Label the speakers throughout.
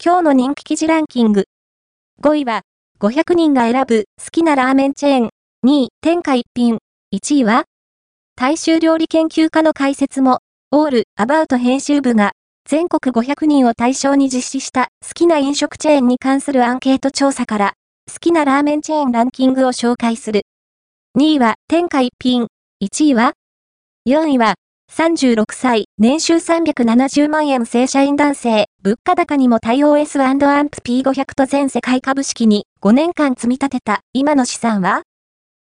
Speaker 1: 今日の人気記事ランキング。5位は、500人が選ぶ好きなラーメンチェーン。2位、天下一品。1位は、大衆料理研究家の解説も、オール、アバウト編集部が、全国500人を対象に実施した好きな飲食チェーンに関するアンケート調査から、好きなラーメンチェーンランキングを紹介する。2位は、天下一品。1位は、4位は、36歳、年収370万円正社員男性、物価高にも対応 S&AMP P500 と全世界株式に5年間積み立てた。今の資産は？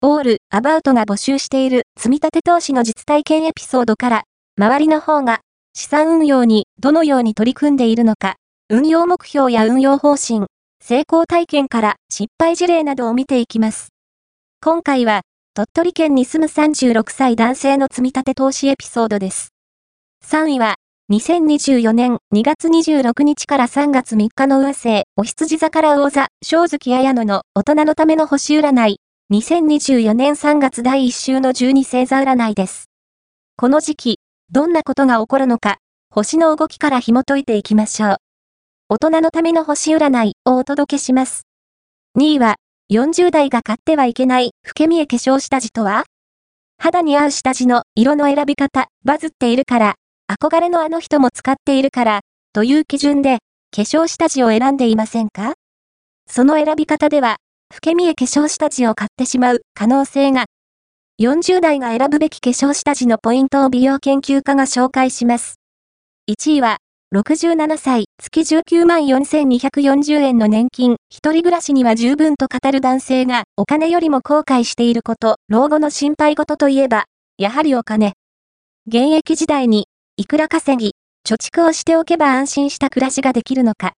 Speaker 1: オール、アバウトが募集している。積み立て投資の実体験エピソードから、周りの方が資産運用にどのように取り組んでいるのか、運用目標や運用方針、成功体験から失敗事例などを見ていきます。今回は、鳥取県に住む36歳男性の積み立て投資エピソードです。3位は、2024年2月26日から3月3日の運勢、お羊座から魚座、正月綾野の大人のための星占い、2024年3月第1週の12星座占いです。この時期、どんなことが起こるのか、星の動きから紐解いていきましょう。大人のための星占いをお届けします。2位は、40代が買ってはいけない、老け見え化粧下地とは？肌に合う下地の色の選び方、バズっているから、憧れのあの人も使っているから、という基準で、化粧下地を選んでいませんか？その選び方では、老け見え化粧下地を買ってしまう可能性が、40代が選ぶべき化粧下地のポイントを美容研究家が紹介します。1位は、67歳、月19万4240円の年金、一人暮らしには十分と語る男性が、お金よりも後悔していること、老後の心配事といえば、やはりお金。現役時代に、いくら稼ぎ、貯蓄をしておけば安心した暮らしができるのか。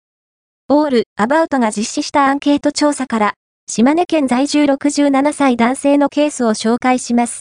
Speaker 1: オール、アバウトが実施したアンケート調査から、島根県在住67歳男性のケースを紹介します。